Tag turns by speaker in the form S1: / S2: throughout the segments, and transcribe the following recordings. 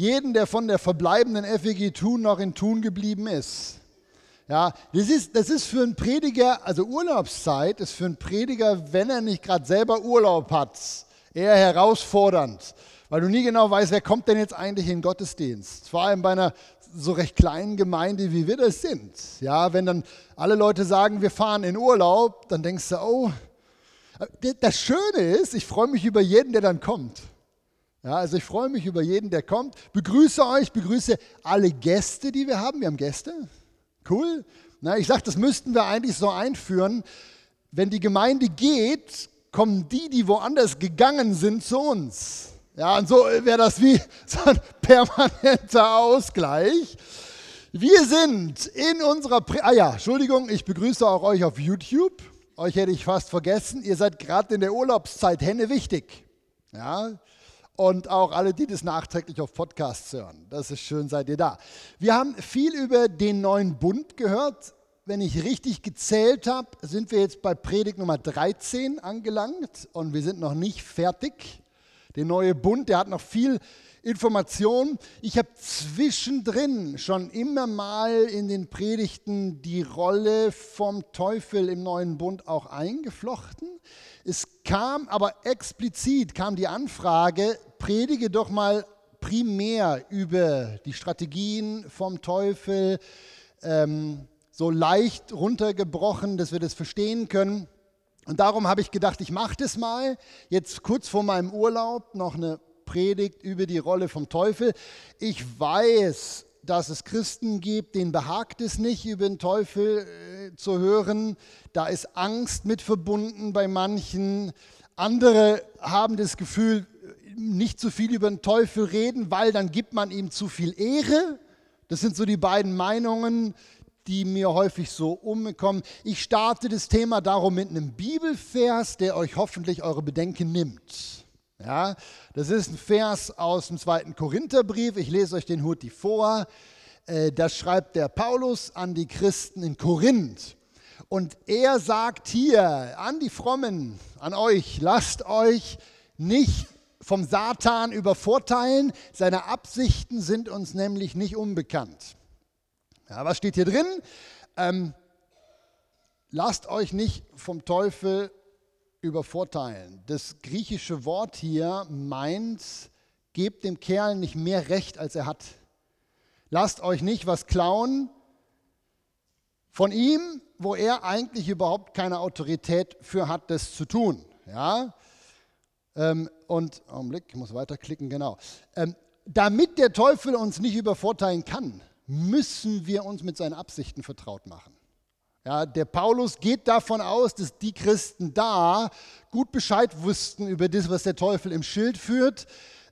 S1: jeden, der von der verbleibenden FEG Thun noch in Thun geblieben ist. Ja, das ist, das ist für einen Prediger, also Urlaubszeit ist für einen Prediger, wenn er nicht gerade selber Urlaub hat, eher herausfordernd, weil du nie genau weißt, wer kommt denn jetzt eigentlich in den Gottesdienst. Vor allem bei einer so recht kleinen Gemeinde, wie wir das sind. Ja, wenn dann alle Leute sagen, wir fahren in Urlaub, dann denkst du, oh, das Schöne ist, ich freue mich über jeden, der dann kommt. Ja, also ich freue mich über jeden, der kommt. Begrüße euch, begrüße alle Gäste, die wir haben. Wir haben Gäste. Cool. Na, ich sage, das müssten wir eigentlich so einführen. Wenn die Gemeinde geht, kommen die, die woanders gegangen sind, zu uns. Ja, und so wäre das wie so ein permanenter Ausgleich. Wir sind in unserer, Pre ah ja, Entschuldigung, ich begrüße auch euch auf YouTube. Euch hätte ich fast vergessen. Ihr seid gerade in der Urlaubszeit Henne wichtig. Ja, und auch alle, die das nachträglich auf Podcasts hören. Das ist schön, seid ihr da. Wir haben viel über den neuen Bund gehört. Wenn ich richtig gezählt habe, sind wir jetzt bei Predigt Nummer 13 angelangt und wir sind noch nicht fertig. Der neue Bund, der hat noch viel Information. Ich habe zwischendrin schon immer mal in den Predigten die Rolle vom Teufel im neuen Bund auch eingeflochten. Es kam aber explizit kam die Anfrage, predige doch mal primär über die Strategien vom Teufel, ähm, so leicht runtergebrochen, dass wir das verstehen können. Und darum habe ich gedacht, ich mache das mal. Jetzt kurz vor meinem Urlaub noch eine Predigt über die Rolle vom Teufel. Ich weiß, dass es Christen gibt, denen behagt es nicht, über den Teufel äh, zu hören. Da ist Angst mit verbunden bei manchen. Andere haben das Gefühl, nicht zu viel über den Teufel reden, weil dann gibt man ihm zu viel Ehre. Das sind so die beiden Meinungen, die mir häufig so umkommen. Ich starte das Thema darum mit einem Bibelvers, der euch hoffentlich eure Bedenken nimmt. Ja, das ist ein Vers aus dem zweiten Korintherbrief. Ich lese euch den Huti vor. Äh, das schreibt der Paulus an die Christen in Korinth. Und er sagt hier an die Frommen, an euch, lasst euch nicht vom Satan übervorteilen. Seine Absichten sind uns nämlich nicht unbekannt. Ja, was steht hier drin? Ähm, lasst euch nicht vom Teufel übervorteilen. Das griechische Wort hier meint, gebt dem Kerl nicht mehr Recht, als er hat. Lasst euch nicht was klauen von ihm, wo er eigentlich überhaupt keine Autorität für hat, das zu tun. Ja? Ähm, und, Augenblick, ich muss weiterklicken, genau. Ähm, damit der Teufel uns nicht übervorteilen kann, müssen wir uns mit seinen Absichten vertraut machen. Ja, der Paulus geht davon aus, dass die Christen da gut Bescheid wussten über das, was der Teufel im Schild führt.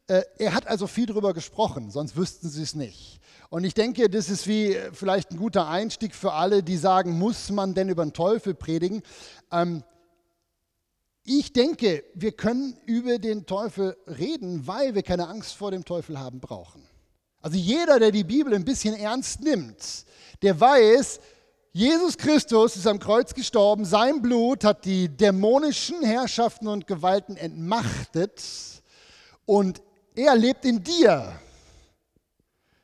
S1: Äh, er hat also viel darüber gesprochen, sonst wüssten sie es nicht. Und ich denke, das ist wie äh, vielleicht ein guter Einstieg für alle, die sagen, muss man denn über den Teufel predigen? Ähm, ich denke, wir können über den Teufel reden, weil wir keine Angst vor dem Teufel haben brauchen. Also jeder, der die Bibel ein bisschen ernst nimmt, der weiß, Jesus Christus ist am Kreuz gestorben, sein Blut hat die dämonischen Herrschaften und Gewalten entmachtet und er lebt in dir.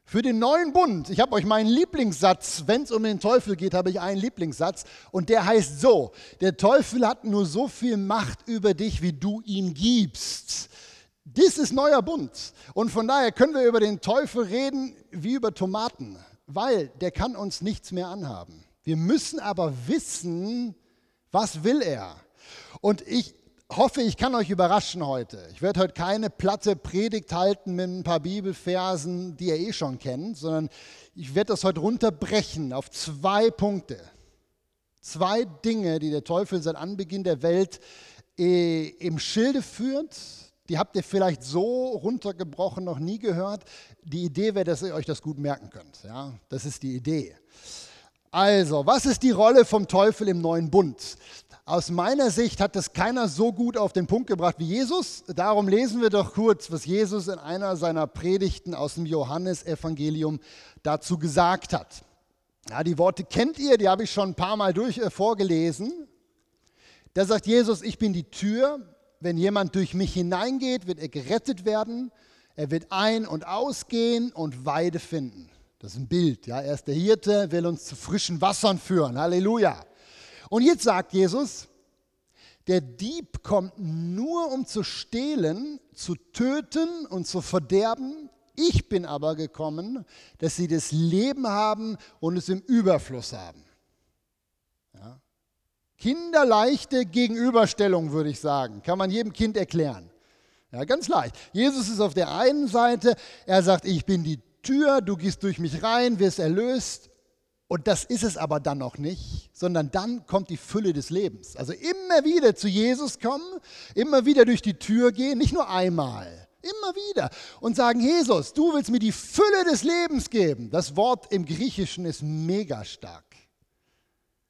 S1: Für den neuen Bund, ich habe euch meinen Lieblingssatz, wenn es um den Teufel geht, habe ich einen Lieblingssatz und der heißt so, der Teufel hat nur so viel Macht über dich, wie du ihm gibst. Dies ist neuer Bund und von daher können wir über den Teufel reden wie über Tomaten, weil der kann uns nichts mehr anhaben. Wir müssen aber wissen, was will er. Und ich hoffe, ich kann euch überraschen heute. Ich werde heute keine platte Predigt halten mit ein paar Bibelversen, die ihr eh schon kennt, sondern ich werde das heute runterbrechen auf zwei Punkte. Zwei Dinge, die der Teufel seit Anbeginn der Welt äh, im Schilde führt, Die habt ihr vielleicht so runtergebrochen noch nie gehört. Die Idee wäre, dass ihr euch das gut merken könnt. Ja, das ist die Idee. Also, was ist die Rolle vom Teufel im neuen Bund? Aus meiner Sicht hat das keiner so gut auf den Punkt gebracht wie Jesus. Darum lesen wir doch kurz, was Jesus in einer seiner Predigten aus dem Johannesevangelium dazu gesagt hat. Ja, die Worte kennt ihr, die habe ich schon ein paar Mal durch äh, vorgelesen. Da sagt Jesus, ich bin die Tür. Wenn jemand durch mich hineingeht, wird er gerettet werden. Er wird ein- und ausgehen und Weide finden. Das ist ein Bild. Ja? Er ist der Hirte, will uns zu frischen Wassern führen. Halleluja. Und jetzt sagt Jesus, der Dieb kommt nur, um zu stehlen, zu töten und zu verderben. Ich bin aber gekommen, dass sie das Leben haben und es im Überfluss haben. Ja. Kinderleichte Gegenüberstellung, würde ich sagen. Kann man jedem Kind erklären. Ja, ganz leicht. Jesus ist auf der einen Seite, er sagt, ich bin die Tür, du gehst durch mich rein, wirst erlöst. Und das ist es aber dann noch nicht, sondern dann kommt die Fülle des Lebens. Also immer wieder zu Jesus kommen, immer wieder durch die Tür gehen, nicht nur einmal. Immer wieder. Und sagen, Jesus, du willst mir die Fülle des Lebens geben. Das Wort im Griechischen ist mega stark.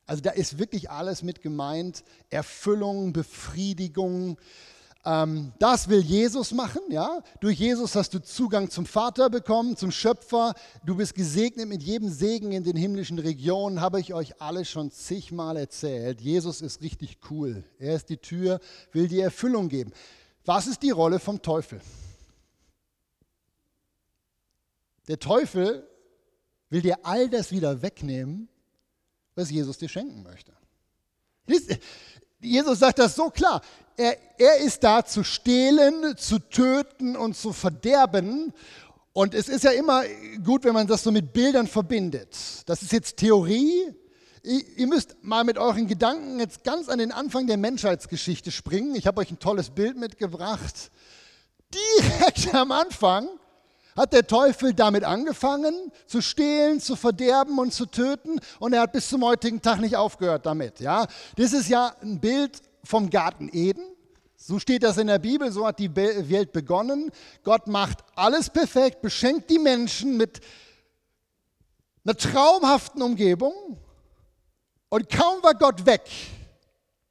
S1: Also da ist wirklich alles mit gemeint. Erfüllung, Befriedigung. Ähm, das will Jesus machen. Ja? Durch Jesus hast du Zugang zum Vater bekommen, zum Schöpfer. Du bist gesegnet mit jedem Segen in den himmlischen Regionen. Habe ich euch alle schon zigmal erzählt. Jesus ist richtig cool. Er ist die Tür, will die Erfüllung geben. Was ist die Rolle vom Teufel? Der Teufel will dir all das wieder wegnehmen, was Jesus dir schenken möchte. Jesus sagt das so klar. Er, er ist da zu stehlen, zu töten und zu verderben. Und es ist ja immer gut, wenn man das so mit Bildern verbindet. Das ist jetzt Theorie. Ihr müsst mal mit euren Gedanken jetzt ganz an den Anfang der Menschheitsgeschichte springen. Ich habe euch ein tolles Bild mitgebracht. Direkt am Anfang hat der Teufel damit angefangen, zu stehlen, zu verderben und zu töten. Und er hat bis zum heutigen Tag nicht aufgehört damit. Ja? Das ist ja ein Bild vom Garten Eden. So steht das in der Bibel, so hat die Welt begonnen. Gott macht alles perfekt, beschenkt die Menschen mit einer traumhaften Umgebung. Und kaum war Gott weg,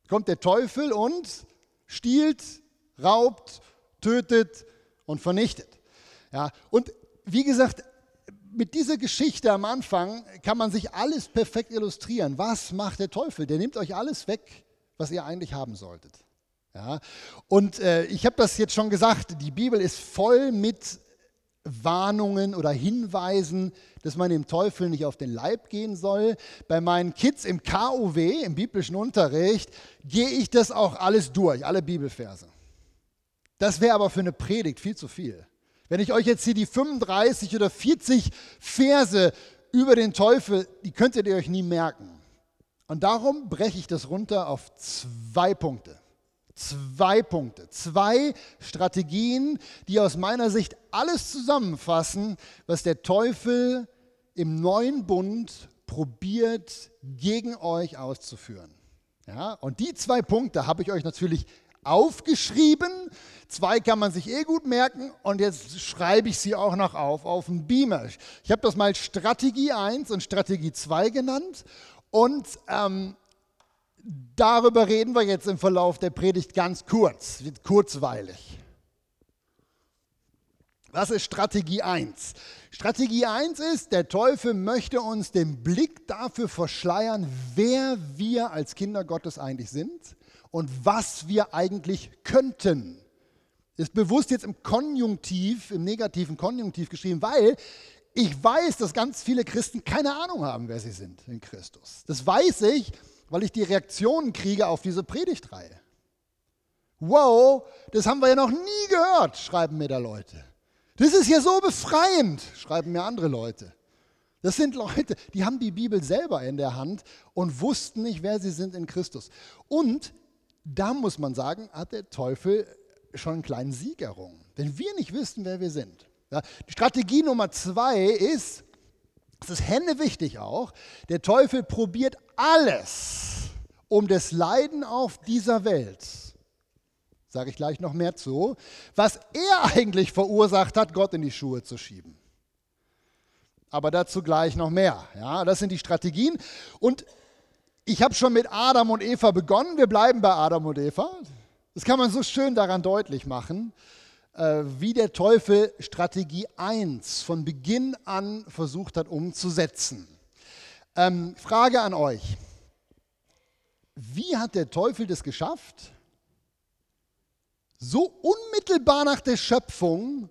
S1: kommt der Teufel und stiehlt, raubt, tötet und vernichtet. Ja, und wie gesagt, mit dieser Geschichte am Anfang kann man sich alles perfekt illustrieren. Was macht der Teufel? Der nimmt euch alles weg, was ihr eigentlich haben solltet. Ja, und äh, ich habe das jetzt schon gesagt, die Bibel ist voll mit Warnungen oder Hinweisen, dass man dem Teufel nicht auf den Leib gehen soll. Bei meinen Kids im KUW, im biblischen Unterricht, gehe ich das auch alles durch, alle Bibelverse. Das wäre aber für eine Predigt viel zu viel. Wenn ich euch jetzt hier die 35 oder 40 Verse über den Teufel, die könntet ihr euch nie merken. Und darum breche ich das runter auf zwei Punkte. Zwei Punkte, zwei Strategien, die aus meiner Sicht alles zusammenfassen, was der Teufel im neuen Bund probiert, gegen euch auszuführen. Ja, und die zwei Punkte habe ich euch natürlich aufgeschrieben. Zwei kann man sich eh gut merken und jetzt schreibe ich sie auch noch auf auf dem Beamer. Ich habe das mal Strategie 1 und Strategie 2 genannt und ähm, darüber reden wir jetzt im Verlauf der Predigt ganz kurz, wird kurzweilig. Was ist Strategie 1? Strategie 1 ist, der Teufel möchte uns den Blick dafür verschleiern, wer wir als Kinder Gottes eigentlich sind und was wir eigentlich könnten. Ist bewusst jetzt im Konjunktiv, im negativen Konjunktiv geschrieben, weil ich weiß, dass ganz viele Christen keine Ahnung haben, wer sie sind in Christus. Das weiß ich, weil ich die Reaktionen kriege auf diese Predigtreihe. Wow, das haben wir ja noch nie gehört, schreiben mir da Leute. Das ist ja so befreiend, schreiben mir andere Leute. Das sind Leute, die haben die Bibel selber in der Hand und wussten nicht, wer sie sind in Christus. Und da muss man sagen, hat der Teufel schon einen kleinen Sieg errungen. Wenn wir nicht wissen, wer wir sind. Ja, Strategie Nummer zwei ist, das ist Hände wichtig auch, der Teufel probiert alles, um das Leiden auf dieser Welt sage ich gleich noch mehr zu, was er eigentlich verursacht hat, Gott in die Schuhe zu schieben. Aber dazu gleich noch mehr. Ja, das sind die Strategien. Und ich habe schon mit Adam und Eva begonnen. Wir bleiben bei Adam und Eva. Das kann man so schön daran deutlich machen, äh, wie der Teufel Strategie 1 von Beginn an versucht hat umzusetzen. Ähm, Frage an euch. Wie hat der Teufel das geschafft, so unmittelbar nach der Schöpfung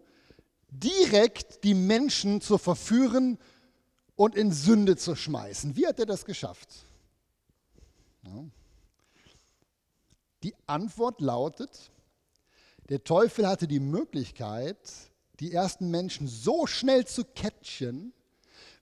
S1: direkt die Menschen zu verführen und in Sünde zu schmeißen? Wie hat er das geschafft? Ja. Die Antwort lautet, der Teufel hatte die Möglichkeit, die ersten Menschen so schnell zu catchen,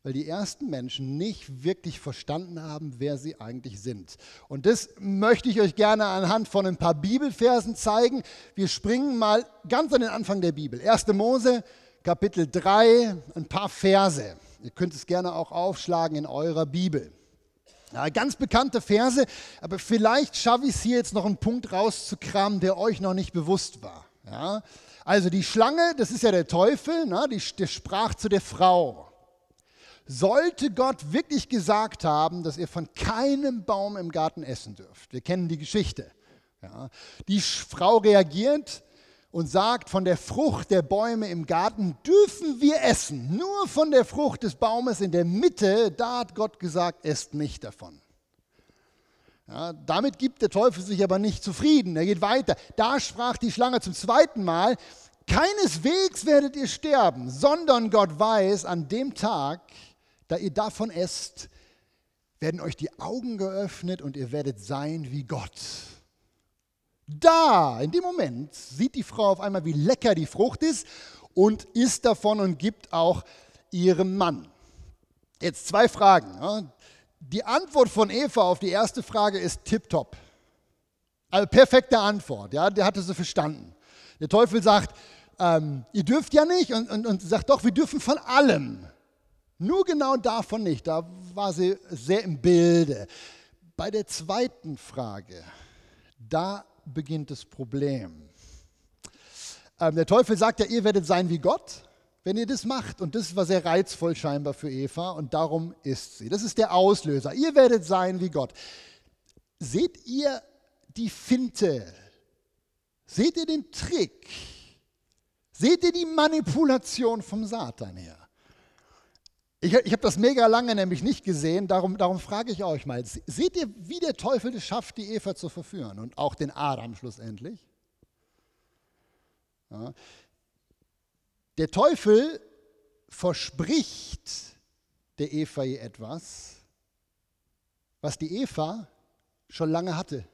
S1: weil die ersten Menschen nicht wirklich verstanden haben, wer sie eigentlich sind. Und das möchte ich euch gerne anhand von ein paar Bibelversen zeigen. Wir springen mal ganz an den Anfang der Bibel. 1. Mose, Kapitel 3, ein paar Verse. Ihr könnt es gerne auch aufschlagen in eurer Bibel. Ja, ganz bekannte Verse, aber vielleicht schaffe ich es hier jetzt noch einen Punkt rauszukramen, der euch noch nicht bewusst war. Ja, also die Schlange, das ist ja der Teufel, ne, die, der sprach zu der Frau. Sollte Gott wirklich gesagt haben, dass ihr von keinem Baum im Garten essen dürft? Wir kennen die Geschichte. Ja, die Frau reagiert und sagt, von der Frucht der Bäume im Garten dürfen wir essen. Nur von der Frucht des Baumes in der Mitte, da hat Gott gesagt, esst nicht davon. Ja, damit gibt der Teufel sich aber nicht zufrieden. Er geht weiter. Da sprach die Schlange zum zweiten Mal, keineswegs werdet ihr sterben, sondern Gott weiß, an dem Tag, da ihr davon esst, werden euch die Augen geöffnet und ihr werdet sein wie Gott. Da, in dem Moment, sieht die Frau auf einmal, wie lecker die Frucht ist und isst davon und gibt auch ihrem Mann. Jetzt zwei Fragen. Die Antwort von Eva auf die erste Frage ist tipptopp. Also perfekte Antwort, ja, der hatte sie verstanden. Der Teufel sagt, ähm, ihr dürft ja nicht und, und, und sagt doch, wir dürfen von allem. Nur genau davon nicht. Da war sie sehr im Bilde. Bei der zweiten Frage, da beginnt das Problem. Ähm, der Teufel sagt ja, ihr werdet sein wie Gott, wenn ihr das macht. Und das war sehr reizvoll scheinbar für Eva und darum ist sie. Das ist der Auslöser. Ihr werdet sein wie Gott. Seht ihr die Finte? Seht ihr den Trick? Seht ihr die Manipulation vom Satan her? Ich, ich habe das mega lange nämlich nicht gesehen, darum, darum frage ich euch mal, seht ihr, wie der Teufel es schafft, die Eva zu verführen und auch den Adam schlussendlich? Ja. Der Teufel verspricht der Eva etwas, was die Eva schon lange hatte.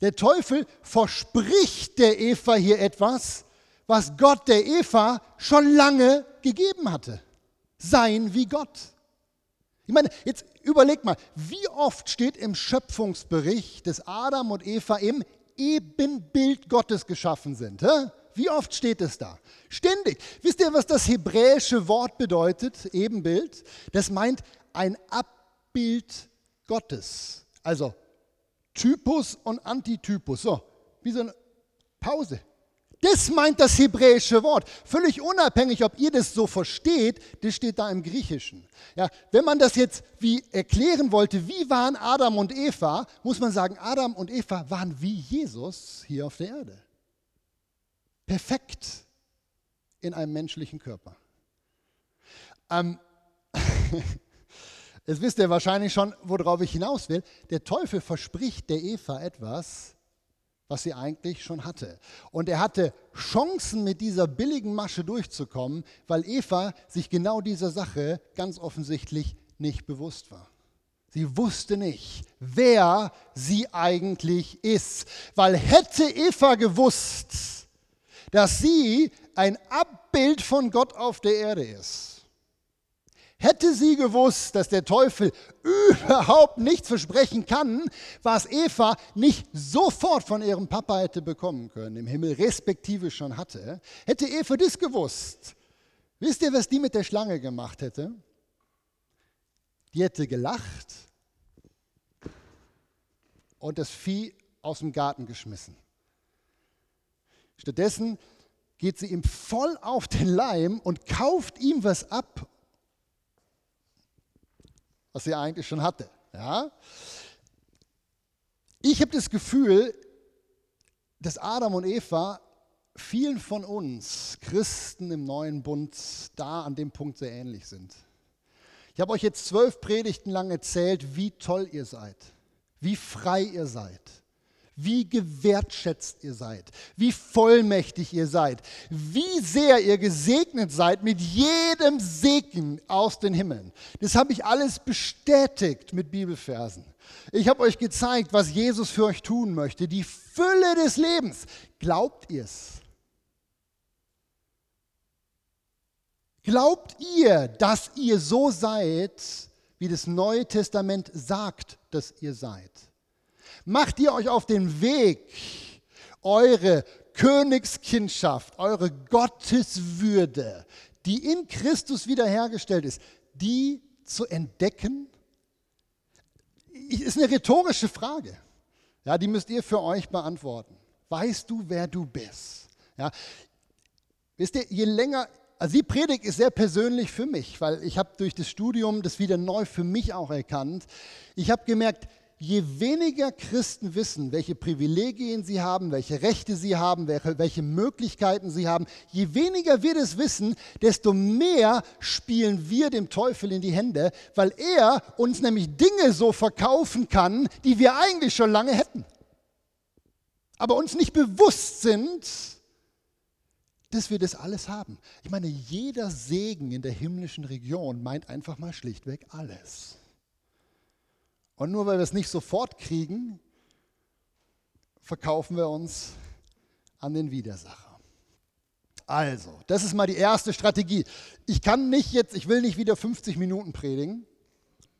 S1: Der Teufel verspricht der Eva hier etwas, was Gott der Eva schon lange gegeben hatte. Sein wie Gott. Ich meine, jetzt überleg mal, wie oft steht im Schöpfungsbericht, dass Adam und Eva im Ebenbild Gottes geschaffen sind? Hä? Wie oft steht es da? Ständig. Wisst ihr, was das hebräische Wort bedeutet, Ebenbild? Das meint ein Abbild Gottes. Also Typus und Antitypus. So, wie so eine Pause. Das meint das hebräische Wort. Völlig unabhängig, ob ihr das so versteht, das steht da im Griechischen. Ja, wenn man das jetzt wie erklären wollte, wie waren Adam und Eva, muss man sagen, Adam und Eva waren wie Jesus hier auf der Erde. Perfekt in einem menschlichen Körper. Ähm, Jetzt wisst ihr wahrscheinlich schon, worauf ich hinaus will. Der Teufel verspricht der Eva etwas, was sie eigentlich schon hatte. Und er hatte Chancen, mit dieser billigen Masche durchzukommen, weil Eva sich genau dieser Sache ganz offensichtlich nicht bewusst war. Sie wusste nicht, wer sie eigentlich ist, weil hätte Eva gewusst, dass sie ein Abbild von Gott auf der Erde ist, Hätte sie gewusst, dass der Teufel überhaupt nichts versprechen kann, was Eva nicht sofort von ihrem Papa hätte bekommen können, im Himmel respektive schon hatte, hätte Eva das gewusst. Wisst ihr, was die mit der Schlange gemacht hätte? Die hätte gelacht und das Vieh aus dem Garten geschmissen. Stattdessen geht sie ihm voll auf den Leim und kauft ihm was ab, was sie eigentlich schon hatte. Ja? Ich habe das Gefühl, dass Adam und Eva vielen von uns Christen im neuen Bund da an dem Punkt sehr ähnlich sind. Ich habe euch jetzt zwölf Predigten lang erzählt, wie toll ihr seid, wie frei ihr seid, wie gewertschätzt ihr seid, wie vollmächtig ihr seid, wie sehr ihr gesegnet seid mit jedem Segen aus den Himmeln. Das habe ich alles bestätigt mit Bibelversen. Ich habe euch gezeigt, was Jesus für euch tun möchte, die Fülle des Lebens. Glaubt ihr es? Glaubt ihr, dass ihr so seid, wie das Neue Testament sagt, dass ihr seid? Macht ihr euch auf den Weg, eure Königskindschaft, eure Gotteswürde, die in Christus wiederhergestellt ist, die zu entdecken? Ist eine rhetorische Frage. Ja, die müsst ihr für euch beantworten. Weißt du, wer du bist? Ja, wisst ihr, je länger also die Predigt ist sehr persönlich für mich, weil ich habe durch das Studium das wieder neu für mich auch erkannt. Ich habe gemerkt, je weniger Christen wissen, welche Privilegien sie haben, welche Rechte sie haben, welche, Möglichkeiten sie haben, je weniger wir das wissen, desto mehr spielen wir dem Teufel in die Hände, weil er uns nämlich Dinge so verkaufen kann, die wir eigentlich schon lange hätten. Aber uns nicht bewusst sind, dass wir das alles haben. Ich meine, jeder Segen in der himmlischen Region meint einfach mal schlichtweg alles. Und nur weil wir es nicht sofort kriegen, verkaufen wir uns an den Widersacher. Also, das ist mal die erste Strategie. Ich kann nicht jetzt, ich will nicht wieder 50 Minuten predigen.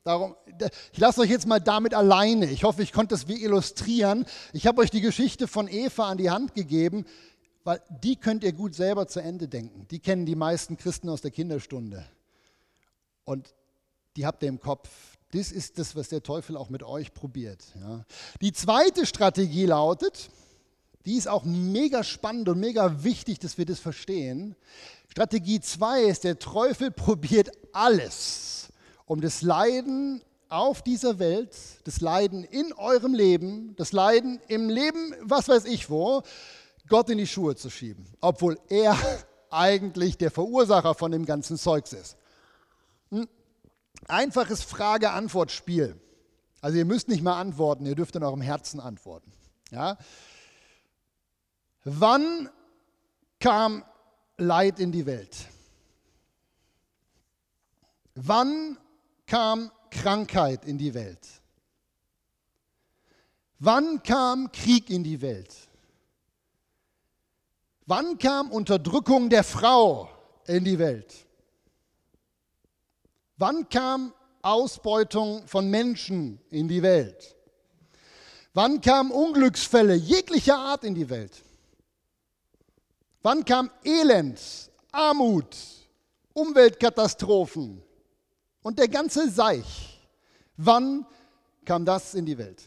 S1: Darum, ich lasse euch jetzt mal damit alleine. Ich hoffe, ich konnte das wie illustrieren. Ich habe euch die Geschichte von Eva an die Hand gegeben weil die könnt ihr gut selber zu Ende denken. Die kennen die meisten Christen aus der Kinderstunde. Und die habt ihr im Kopf. Das ist das, was der Teufel auch mit euch probiert. Ja. Die zweite Strategie lautet, die ist auch mega spannend und mega wichtig, dass wir das verstehen. Strategie 2 ist, der Teufel probiert alles, um das Leiden auf dieser Welt, das Leiden in eurem Leben, das Leiden im Leben, was weiß ich wo, Gott in die Schuhe zu schieben, obwohl er eigentlich der Verursacher von dem ganzen Zeugs ist. Ein einfaches Frage-Antwort-Spiel. Also ihr müsst nicht mal antworten, ihr dürft in eurem Herzen antworten. Ja? Wann kam Leid in die Welt? Wann kam Krankheit in die Welt? Wann kam Krieg in die Welt? Wann kam Unterdrückung der Frau in die Welt? Wann kam Ausbeutung von Menschen in die Welt? Wann kamen Unglücksfälle jeglicher Art in die Welt? Wann kam Elend, Armut, Umweltkatastrophen und der ganze Seich? Wann kam das in die Welt?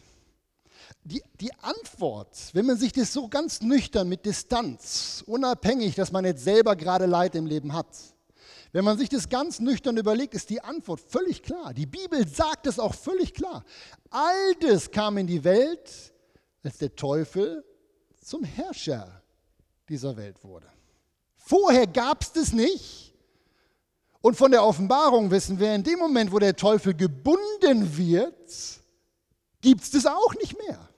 S1: die, die Antwort, wenn man sich das so ganz nüchtern mit Distanz, unabhängig, dass man jetzt selber gerade Leid im Leben hat, wenn man sich das ganz nüchtern überlegt, ist die Antwort völlig klar. Die Bibel sagt es auch völlig klar. All das kam in die Welt, als der Teufel zum Herrscher dieser Welt wurde. Vorher gab es das nicht. Und von der Offenbarung wissen wir, in dem Moment, wo der Teufel gebunden wird, gibt es das auch nicht mehr.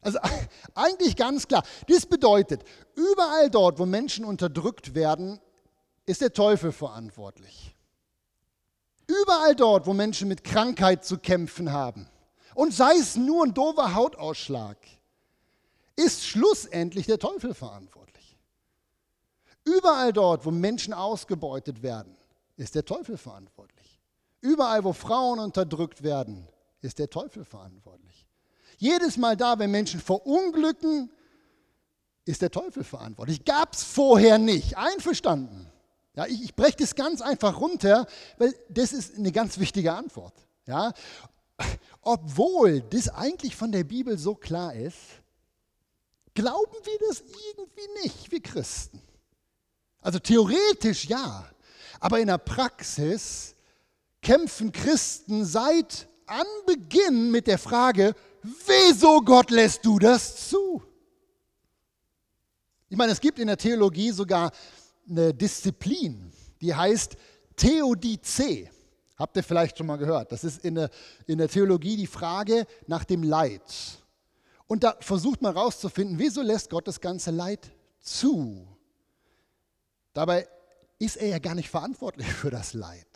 S1: Also eigentlich ganz klar. Das bedeutet, überall dort, wo Menschen unterdrückt werden, ist der Teufel verantwortlich. Überall dort, wo Menschen mit Krankheit zu kämpfen haben, und sei es nur ein doofer Hautausschlag, ist schlussendlich der Teufel verantwortlich. Überall dort, wo Menschen ausgebeutet werden, ist der Teufel verantwortlich. Überall, wo Frauen unterdrückt werden, ist der Teufel verantwortlich. Jedes Mal da, wenn Menschen verunglücken, ist der Teufel verantwortlich. Gab es vorher nicht. Einverstanden. Ja, ich, ich breche das ganz einfach runter, weil das ist eine ganz wichtige Antwort. Ja? obwohl das eigentlich von der Bibel so klar ist, glauben wir das irgendwie nicht, wir Christen. Also theoretisch ja, aber in der Praxis kämpfen Christen seit Anbeginn mit der Frage, wieso Gott lässt du das zu? Ich meine, es gibt in der Theologie sogar eine Disziplin, die heißt Theodice. Habt ihr vielleicht schon mal gehört? Das ist in der, in der Theologie die Frage nach dem Leid. Und da versucht man herauszufinden, wieso lässt Gott das ganze Leid zu? Dabei ist er ja gar nicht verantwortlich für das Leid.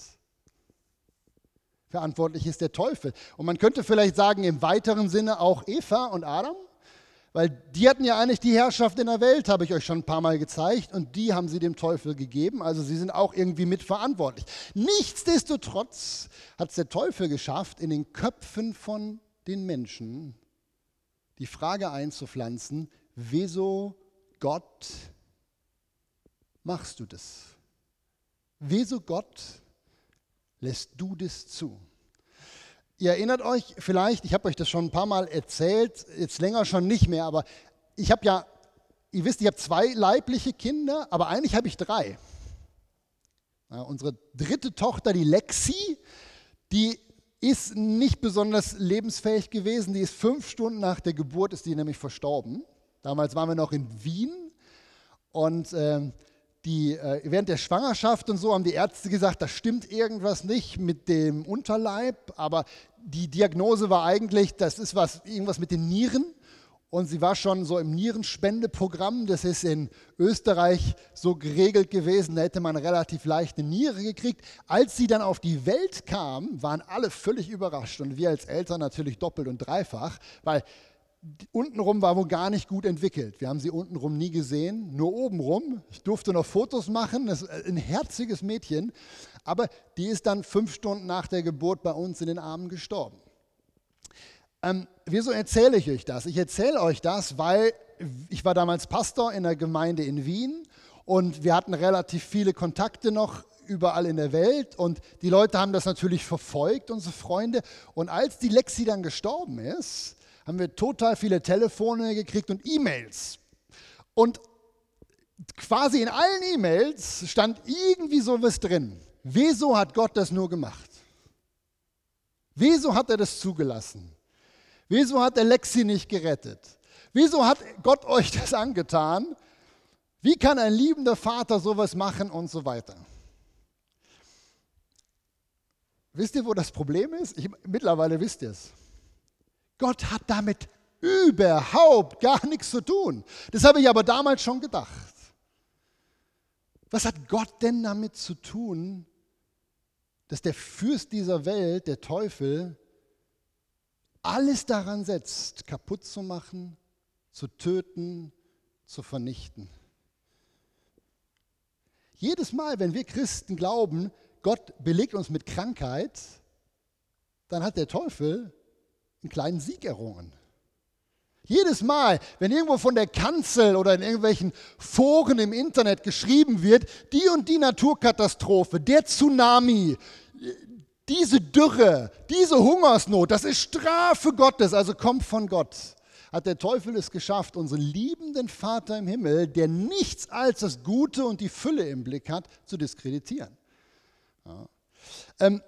S1: Verantwortlich ist der Teufel. Und man könnte vielleicht sagen, im weiteren Sinne auch Eva und Adam, weil die hatten ja eigentlich die Herrschaft in der Welt, habe ich euch schon ein paar Mal gezeigt, und die haben sie dem Teufel gegeben. Also sie sind auch irgendwie mitverantwortlich. Nichtsdestotrotz hat es der Teufel geschafft, in den Köpfen von den Menschen die Frage einzupflanzen, wieso Gott machst du das? Wieso Gott lässt du das zu? Ihr erinnert euch vielleicht, ich habe euch das schon ein paar Mal erzählt, jetzt länger schon nicht mehr, aber ich habe ja, ihr wisst, ich habe zwei leibliche Kinder, aber eigentlich habe ich drei. Ja, unsere dritte Tochter, die Lexi, die ist nicht besonders lebensfähig gewesen. Die ist fünf Stunden nach der Geburt, ist die nämlich verstorben. Damals waren wir noch in Wien und äh, die, äh, während der Schwangerschaft und so haben die Ärzte gesagt, da stimmt irgendwas nicht mit dem Unterleib, aber die Diagnose war eigentlich, das ist was, irgendwas mit den Nieren. Und sie war schon so im Nierenspendeprogramm. Das ist in Österreich so geregelt gewesen. Da hätte man relativ leicht eine Niere gekriegt. Als sie dann auf die Welt kam, waren alle völlig überrascht. Und wir als Eltern natürlich doppelt und dreifach, weil untenrum war wohl gar nicht gut entwickelt. Wir haben sie untenrum nie gesehen, nur obenrum. Ich durfte noch Fotos machen, das ist ein herziges Mädchen, aber die ist dann fünf Stunden nach der Geburt bei uns in den Armen gestorben. Ähm, wieso erzähle ich euch das? Ich erzähle euch das, weil ich war damals Pastor in der Gemeinde in Wien und wir hatten relativ viele Kontakte noch überall in der Welt und die Leute haben das natürlich verfolgt, unsere Freunde. Und als die Lexi dann gestorben ist, haben wir total viele Telefone gekriegt und E-Mails. Und quasi in allen E-Mails stand irgendwie sowas drin. Wieso hat Gott das nur gemacht? Wieso hat er das zugelassen? Wieso hat er Lexi nicht gerettet? Wieso hat Gott euch das angetan? Wie kann ein liebender Vater sowas machen und so weiter? Wisst ihr, wo das Problem ist? Ich, mittlerweile wisst ihr es. Gott hat damit überhaupt gar nichts zu tun. Das habe ich aber damals schon gedacht. Was hat Gott denn damit zu tun, dass der Fürst dieser Welt, der Teufel, alles daran setzt, kaputt zu machen, zu töten, zu vernichten? Jedes Mal, wenn wir Christen glauben, Gott belegt uns mit Krankheit, dann hat der Teufel einen kleinen Sieg errungen. Jedes Mal, wenn irgendwo von der Kanzel oder in irgendwelchen Foren im Internet geschrieben wird, die und die Naturkatastrophe, der Tsunami, diese Dürre, diese Hungersnot, das ist Strafe Gottes, also kommt von Gott, hat der Teufel es geschafft, unseren liebenden Vater im Himmel, der nichts als das Gute und die Fülle im Blick hat, zu diskreditieren. Ja. Ähm,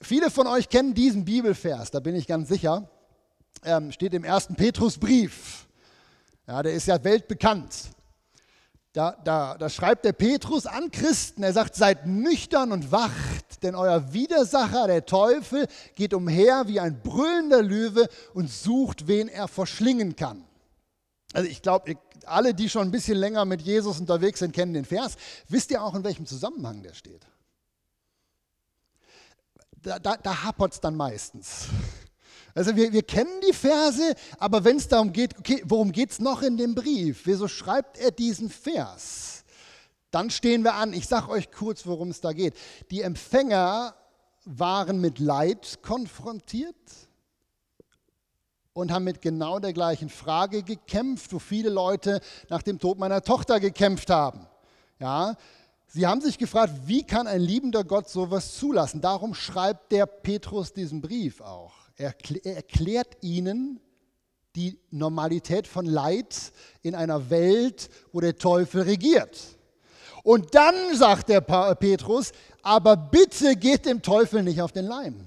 S1: viele von euch kennen diesen Bibelvers, da bin ich ganz sicher ähm, steht im ersten Petrusbrief. Ja, der ist ja weltbekannt. Da, da, da schreibt der Petrus an Christen, er sagt, seid nüchtern und wacht, denn euer Widersacher, der Teufel, geht umher wie ein brüllender Löwe und sucht, wen er verschlingen kann. Also ich glaube, alle, die schon ein bisschen länger mit Jesus unterwegs sind, kennen den Vers. Wisst ihr auch, in welchem Zusammenhang der steht? Da, da, da hapert es dann meistens. Also wir, wir kennen die Verse, aber wenn es darum geht, okay, worum geht es noch in dem Brief? Wieso schreibt er diesen Vers? Dann stehen wir an. Ich sage euch kurz, worum es da geht. Die Empfänger waren mit Leid konfrontiert und haben mit genau der gleichen Frage gekämpft, wo viele Leute nach dem Tod meiner Tochter gekämpft haben. Ja, sie haben sich gefragt, wie kann ein liebender Gott sowas zulassen? Darum schreibt der Petrus diesen Brief auch. Er, er erklärt ihnen die Normalität von Leid in einer Welt, wo der Teufel regiert. Und dann sagt der Petrus, aber bitte geht dem Teufel nicht auf den Leim.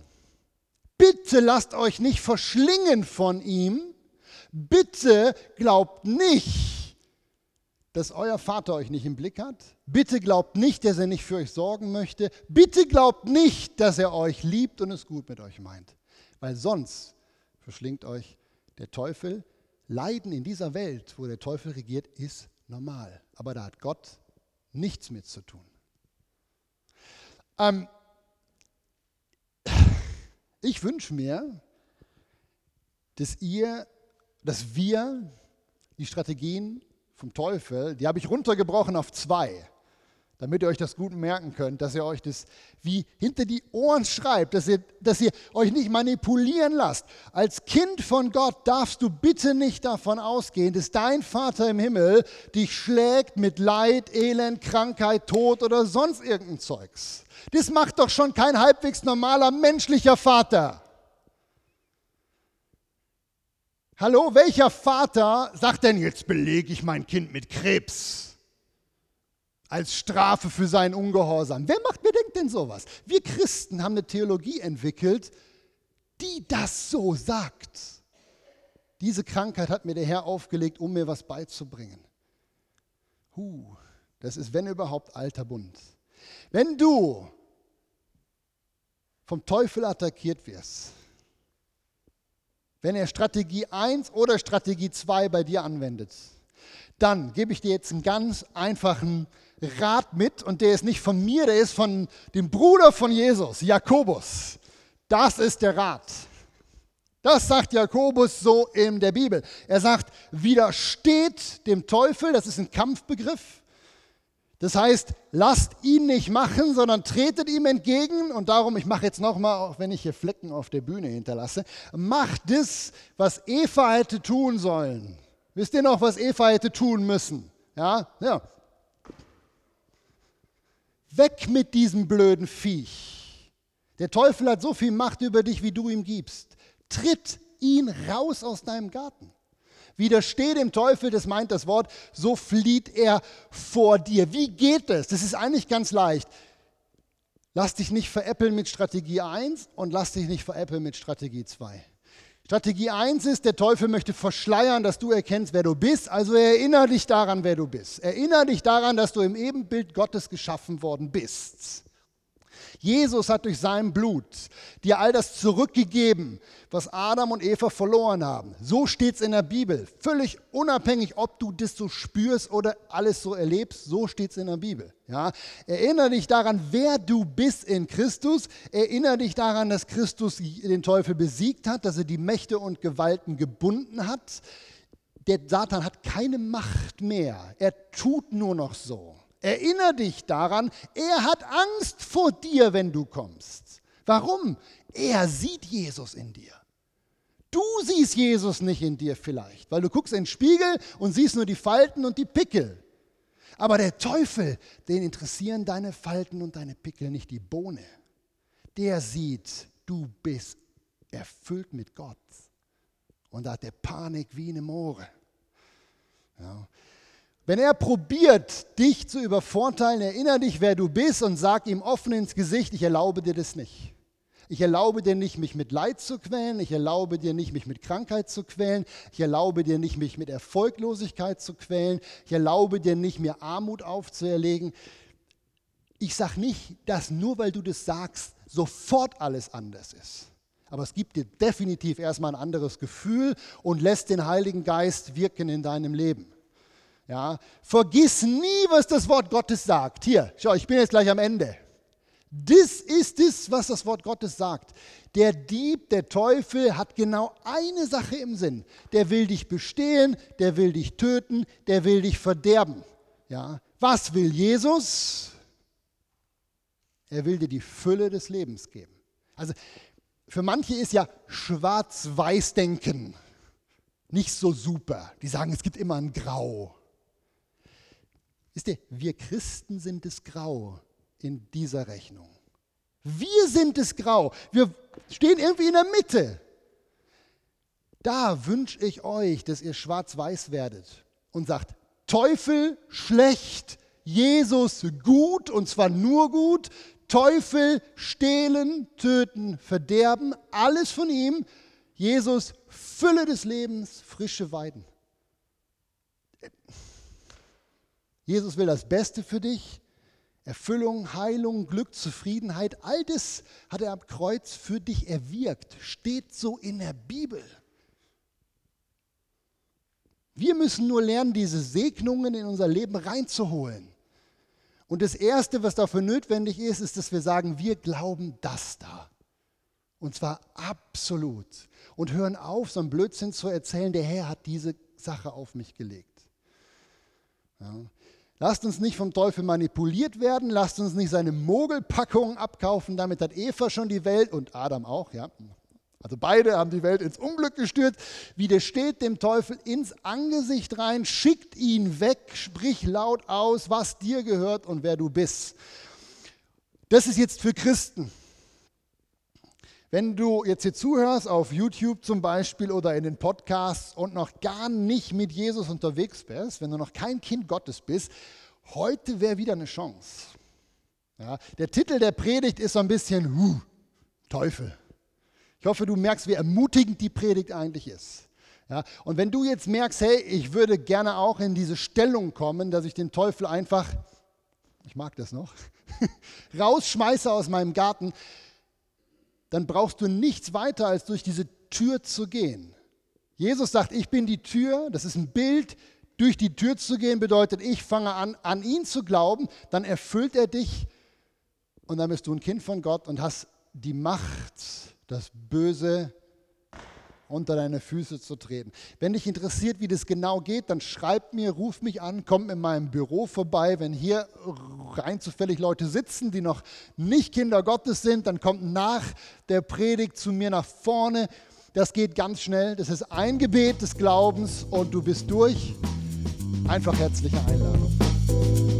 S1: Bitte lasst euch nicht verschlingen von ihm. Bitte glaubt nicht, dass euer Vater euch nicht im Blick hat. Bitte glaubt nicht, dass er nicht für euch sorgen möchte. Bitte glaubt nicht, dass er euch liebt und es gut mit euch meint. Weil sonst verschlingt euch der Teufel. Leiden in dieser Welt, wo der Teufel regiert, ist normal. Aber da hat Gott nichts mit zu tun. Ähm, ich wünsche mir, dass ihr, dass wir die Strategien vom Teufel, die habe ich runtergebrochen auf zwei damit ihr euch das gut merken könnt, dass ihr euch das wie hinter die Ohren schreibt, dass ihr, dass ihr euch nicht manipulieren lasst. Als Kind von Gott darfst du bitte nicht davon ausgehen, dass dein Vater im Himmel dich schlägt mit Leid, Elend, Krankheit, Tod oder sonst irgendein Zeugs. Das macht doch schon kein halbwegs normaler menschlicher Vater. Hallo, welcher Vater sagt denn jetzt belege ich mein Kind mit Krebs? als Strafe für seinen Ungehorsam. Wer macht mir denkt denn sowas? Wir Christen haben eine Theologie entwickelt, die das so sagt. Diese Krankheit hat mir der Herr aufgelegt, um mir was beizubringen. Huh, das ist, wenn überhaupt, alter Bund. Wenn du vom Teufel attackiert wirst, wenn er Strategie 1 oder Strategie 2 bei dir anwendet, dann gebe ich dir jetzt einen ganz einfachen Rat mit und der ist nicht von mir, der ist von dem Bruder von Jesus, Jakobus. Das ist der Rat. Das sagt Jakobus so in der Bibel. Er sagt, widersteht dem Teufel, das ist ein Kampfbegriff. Das heißt, lasst ihn nicht machen, sondern tretet ihm entgegen. Und darum, ich mache jetzt nochmal, auch wenn ich hier Flecken auf der Bühne hinterlasse, macht das, was Eva hätte tun sollen. Wisst ihr noch, was Eva hätte tun müssen? Ja, ja, Weg mit diesem blöden Viech. Der Teufel hat so viel Macht über dich, wie du ihm gibst. Tritt ihn raus aus deinem Garten. Widersteh dem Teufel, das meint das Wort, so flieht er vor dir. Wie geht das? Das ist eigentlich ganz leicht. Lass dich nicht veräppeln mit Strategie 1 und lass dich nicht veräppeln mit Strategie 2. Strategie 1 ist, der Teufel möchte verschleiern, dass du erkennst, wer du bist. Also erinnere dich daran, wer du bist. Erinnere dich daran, dass du im Ebenbild Gottes geschaffen worden bist. Jesus hat durch sein Blut dir all das zurückgegeben, was Adam und Eva verloren haben. So steht es in der Bibel. Völlig unabhängig, ob du das so spürst oder alles so erlebst, so steht es in der Bibel. Ja? Erinnere dich daran, wer du bist in Christus. Erinnere dich daran, dass Christus den Teufel besiegt hat, dass er die Mächte und Gewalten gebunden hat. Der Satan hat keine Macht mehr. Er tut nur noch so. Erinner dich daran, er hat Angst vor dir, wenn du kommst. Warum? Er sieht Jesus in dir. Du siehst Jesus nicht in dir vielleicht, weil du guckst in den Spiegel und siehst nur die Falten und die Pickel. Aber der Teufel, den interessieren deine Falten und deine Pickel nicht die Bohne. Der sieht, du bist erfüllt mit Gott. Und da hat der Panik wie eine Moore. Ja. Wenn er probiert, dich zu übervorteilen, erinnere dich, wer du bist und sag ihm offen ins Gesicht, ich erlaube dir das nicht. Ich erlaube dir nicht, mich mit Leid zu quälen. Ich erlaube dir nicht, mich mit Krankheit zu quälen. Ich erlaube dir nicht, mich mit Erfolglosigkeit zu quälen. Ich erlaube dir nicht, mir Armut aufzuerlegen. Ich sage nicht, dass nur weil du das sagst, sofort alles anders ist. Aber es gibt dir definitiv erstmal ein anderes Gefühl und lässt den Heiligen Geist wirken in deinem Leben. Ja, vergiss nie, was das Wort Gottes sagt. Hier, schau, ich bin jetzt gleich am Ende. Das ist es, was das Wort Gottes sagt. Der Dieb, der Teufel hat genau eine Sache im Sinn. Der will dich bestehlen, der will dich töten, der will dich verderben. Ja, was will Jesus? Er will dir die Fülle des Lebens geben. Also für manche ist ja Schwarz-Weiß-Denken nicht so super. Die sagen, es gibt immer ein Grau. Wisst ihr, wir Christen sind es grau in dieser Rechnung. Wir sind es grau. Wir stehen irgendwie in der Mitte. Da wünsche ich euch, dass ihr schwarz-weiß werdet und sagt, Teufel schlecht, Jesus gut und zwar nur gut, Teufel stehlen, töten, verderben, alles von ihm. Jesus Fülle des Lebens, frische Weiden. Jesus will das Beste für dich. Erfüllung, Heilung, Glück, Zufriedenheit, all das hat er am Kreuz für dich erwirkt. Steht so in der Bibel. Wir müssen nur lernen, diese Segnungen in unser Leben reinzuholen. Und das Erste, was dafür notwendig ist, ist, dass wir sagen, wir glauben das da. Und zwar absolut. Und hören auf, so einen Blödsinn zu erzählen, der Herr hat diese Sache auf mich gelegt. Ja. Lasst uns nicht vom Teufel manipuliert werden, lasst uns nicht seine Mogelpackung abkaufen, damit hat Eva schon die Welt und Adam auch, ja. Also beide haben die Welt ins Unglück gestürzt. Widersteht dem Teufel ins Angesicht rein, schickt ihn weg, sprich laut aus, was dir gehört und wer du bist. Das ist jetzt für Christen. Wenn du jetzt hier zuhörst, auf YouTube zum Beispiel oder in den Podcasts und noch gar nicht mit Jesus unterwegs bist, wenn du noch kein Kind Gottes bist, heute wäre wieder eine Chance. Ja, der Titel der Predigt ist so ein bisschen huh, Teufel. Ich hoffe, du merkst, wie ermutigend die Predigt eigentlich ist. Ja, und wenn du jetzt merkst, hey, ich würde gerne auch in diese Stellung kommen, dass ich den Teufel einfach, ich mag das noch, rausschmeiße aus meinem Garten, dann brauchst du nichts weiter, als durch diese Tür zu gehen. Jesus sagt, ich bin die Tür, das ist ein Bild. Durch die Tür zu gehen bedeutet, ich fange an, an ihn zu glauben, dann erfüllt er dich und dann bist du ein Kind von Gott und hast die Macht, das Böse unter deine Füße zu treten. Wenn dich interessiert, wie das genau geht, dann schreib mir, ruf mich an, komm in meinem Büro vorbei. Wenn hier rein zufällig Leute sitzen, die noch nicht Kinder Gottes sind, dann kommt nach der Predigt zu mir nach vorne. Das geht ganz schnell. Das ist ein Gebet des Glaubens und du bist durch. Einfach herzliche Einladung.